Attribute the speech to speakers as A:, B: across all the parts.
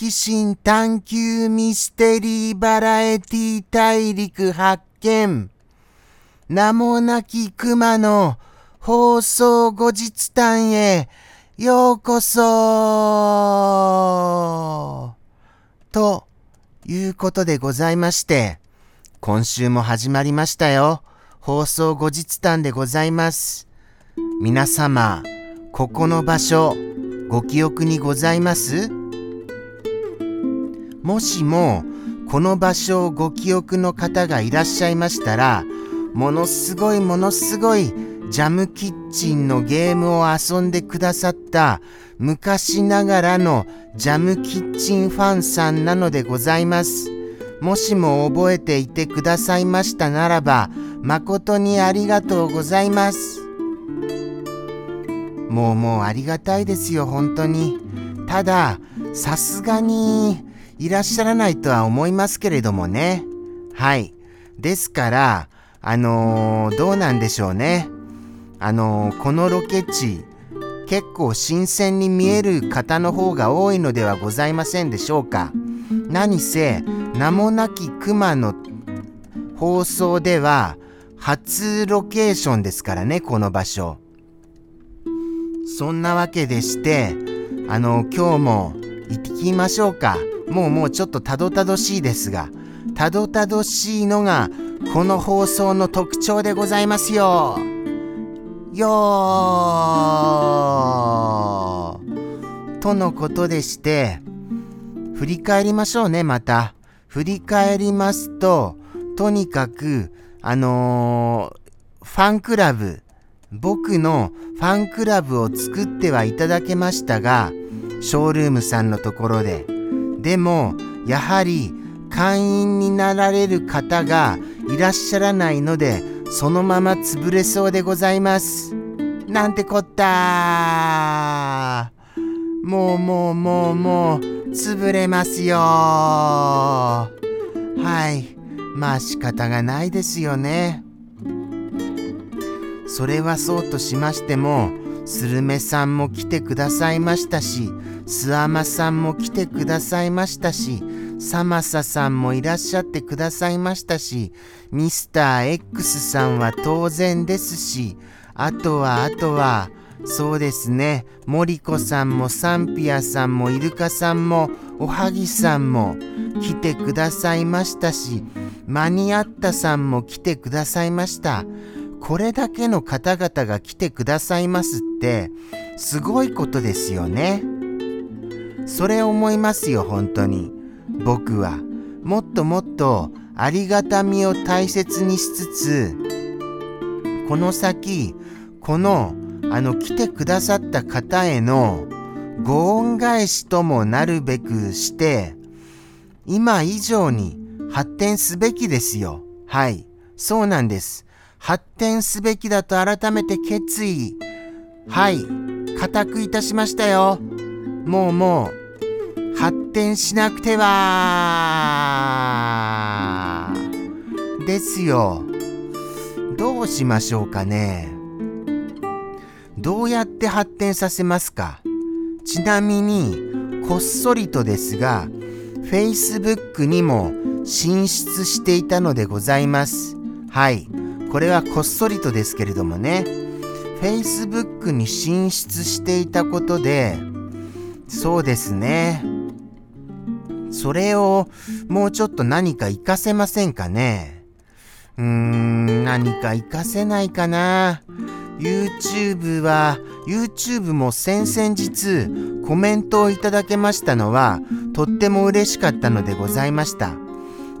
A: 奇心探求ミステリーバラエティ大陸発見。名もなき熊の放送後日談へようこそということでございまして、今週も始まりましたよ。放送後日談でございます。皆様、ここの場所、ご記憶にございます？もしも、この場所をご記憶の方がいらっしゃいましたら、ものすごいものすごいジャムキッチンのゲームを遊んでくださった昔ながらのジャムキッチンファンさんなのでございます。もしも覚えていてくださいましたならば、誠にありがとうございます。もうもうありがたいですよ、本当に。ただ、さすがにいらっしゃらないとは思いますけれどもね。はい。ですから、あのー、どうなんでしょうね。あのこのロケ地結構新鮮に見える方の方が多いのではございませんでしょうか何せ名もなき熊の放送では初ロケーションですからねこの場所そんなわけでしてあの今日も行きましょうかもうもうちょっとたどたどしいですがたどたどしいのがこの放送の特徴でございますよ。よーとのことでして、振り返りましょうね、また。振り返りますと、とにかく、あのー、ファンクラブ、僕のファンクラブを作ってはいただけましたが、ショールームさんのところで。でも、やはり会員になられる方がいらっしゃらないので、そのまま潰れそうでございます。なんてこったもうもうもうもう潰れますよはい。まあ仕方がないですよね。それはそうとしましても、スルメさんも来てくださいましたし、スアマさんも来てくださいましたし、サマサさんもいらっしゃってくださいましたし、ミスター X さんは当然ですし、あとはあとは、そうですね、モリコさんもサンピアさんもイルカさんもおはぎさんも来てくださいましたし、マニアッタさんも来てくださいました。これだけの方々が来てくださいますって、すごいことですよね。それ思いますよ、本当に。僕はもっともっとありがたみを大切にしつつこの先このあの来てくださった方へのご恩返しともなるべくして今以上に発展すべきですよ。はい。そうなんです。発展すべきだと改めて決意。はい。固くいたしましたよ。もうもう発展しなくてはですよ。どうしましょうかね。どうやって発展させますかちなみに、こっそりとですが、Facebook にも進出していたのでございます。はい。これはこっそりとですけれどもね。Facebook に進出していたことで、そうですね。それをもうちょっと何か活かせませんかね？うーん、何か活かせないかな？YouTube は、YouTube も先々日コメントをいただけましたのはとっても嬉しかったのでございました。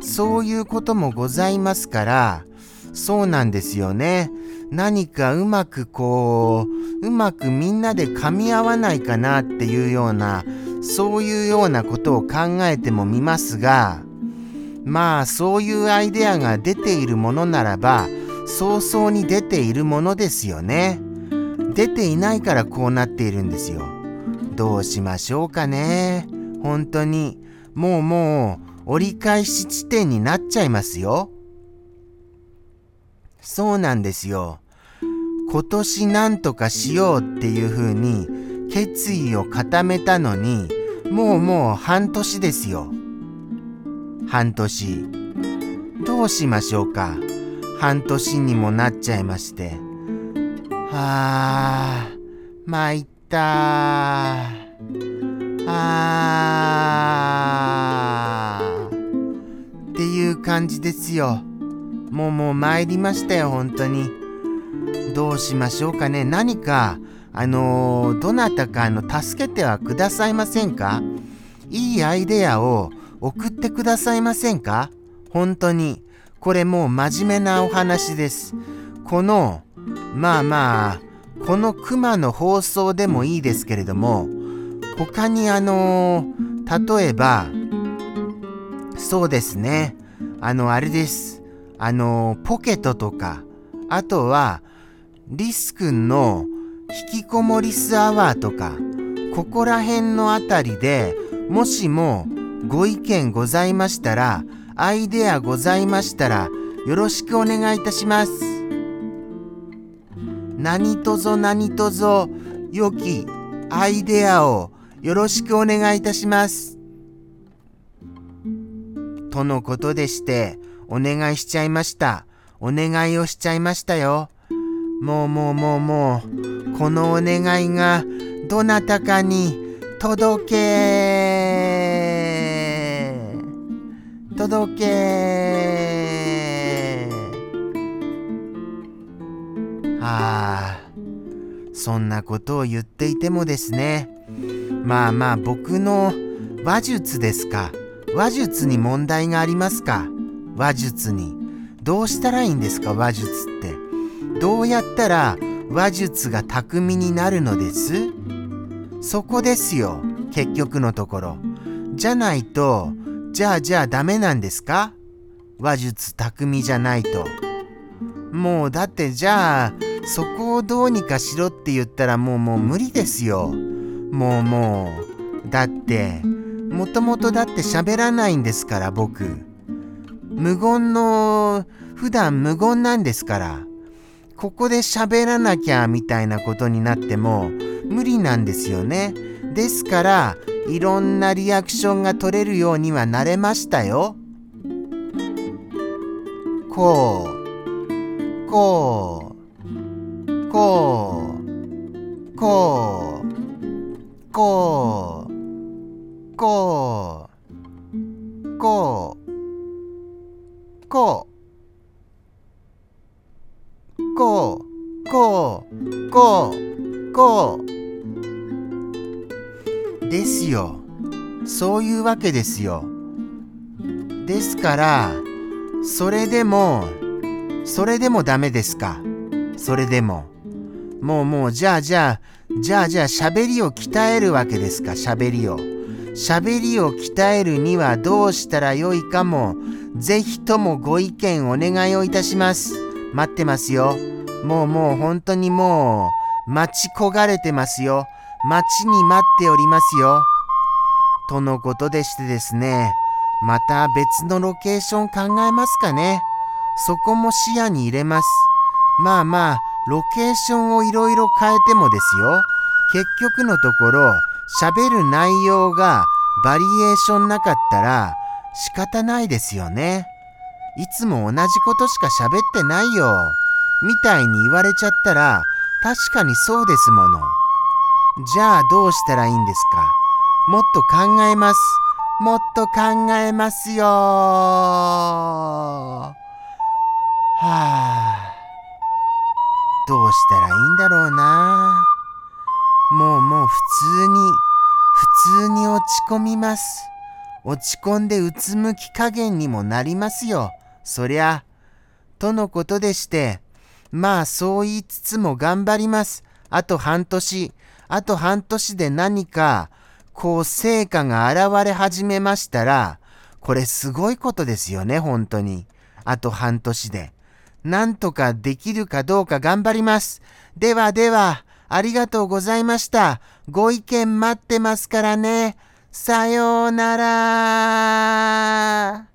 A: そういうこともございますから、そうなんですよね。何かうまくこう、うまくみんなで噛み合わないかなっていうようなそういうようなことを考えてもみますが、まあそういうアイデアが出ているものならば、早々に出ているものですよね。出ていないからこうなっているんですよ。どうしましょうかね。本当に。もうもう折り返し地点になっちゃいますよ。そうなんですよ。今年なんとかしようっていうふうに決意を固めたのにもうもう半年ですよ。半年。どうしましょうか。半年にもなっちゃいまして。はあ、参ったあーっていう感じですよ。もうもう参りましたよ、本当に。どうしましょうかね。何か、あのー、どなたかの助けてはくださいませんか？いいアイデアを送ってくださいませんか？本当に。これもう真面目なお話です。この、まあまあ、この熊の放送でもいいですけれども、他にあのー、例えば、そうですね。あの、あれです。あの、ポケットとか、あとは、リス君の引きこもりスアワーとか、ここら辺のあたりでもしもご意見ございましたら、アイデアございましたら、よろしくお願いいたします。何とぞ何とぞ、良きアイデアをよろしくお願いいたします。とのことでして、お願いしちゃいました。お願いをしちゃいましたよ。もうもうもうもう、このお願いがどなたかに届け届けああ、そんなことを言っていてもですね、まあまあ僕の話術ですか。話術に問題がありますか話術に。どうしたらいいんですか話術って。どうやったら話術が巧みになるのですそこですよ。結局のところ。じゃないと、じゃあじゃあダメなんですか？話術巧みじゃないと。もうだってじゃあ、そこをどうにかしろって言ったらもうもう無理ですよ。もうもう。だって、もともとだって喋らないんですから僕。無言の、普段無言なんですから。ここで喋らなきゃみたいなことになっても無理なんですよね。ですから、いろんなリアクションが取れるようにはなれましたよ。こう、こう、こう、こう、こう、こう、こう、こう。こう、こう、こう、こう。ですよ。そういうわけですよ。ですから、それでも、それでもダメですか。それでも。もうもう、じゃあじゃあ、じゃあじゃあ喋りを鍛えるわけですか、喋りを。喋りを鍛えるにはどうしたらよいかも、ぜひともご意見お願いをいたします。待ってますよ。もうもう本当にもう待ち焦がれてますよ。待ちに待っておりますよ。とのことでしてですね、また別のロケーション考えますかね。そこも視野に入れます。まあまあ、ロケーションをいろいろ変えてもですよ。結局のところ、喋る内容がバリエーションなかったら仕方ないですよね。いつも同じことしか喋ってないよ。みたいに言われちゃったら、確かにそうですもの。じゃあどうしたらいいんですか？もっと考えます。もっと考えますよはあ。どうしたらいいんだろうな。もうもう普通に、普通に落ち込みます。落ち込んでうつむき加減にもなりますよ。そりゃ。とのことでして、まあそう言いつつも頑張ります。あと半年、あと半年で何か、こう成果が現れ始めましたら、これすごいことですよね、本当に。あと半年で。なんとかできるかどうか頑張ります。ではでは、ありがとうございました。ご意見待ってますからね。さようなら。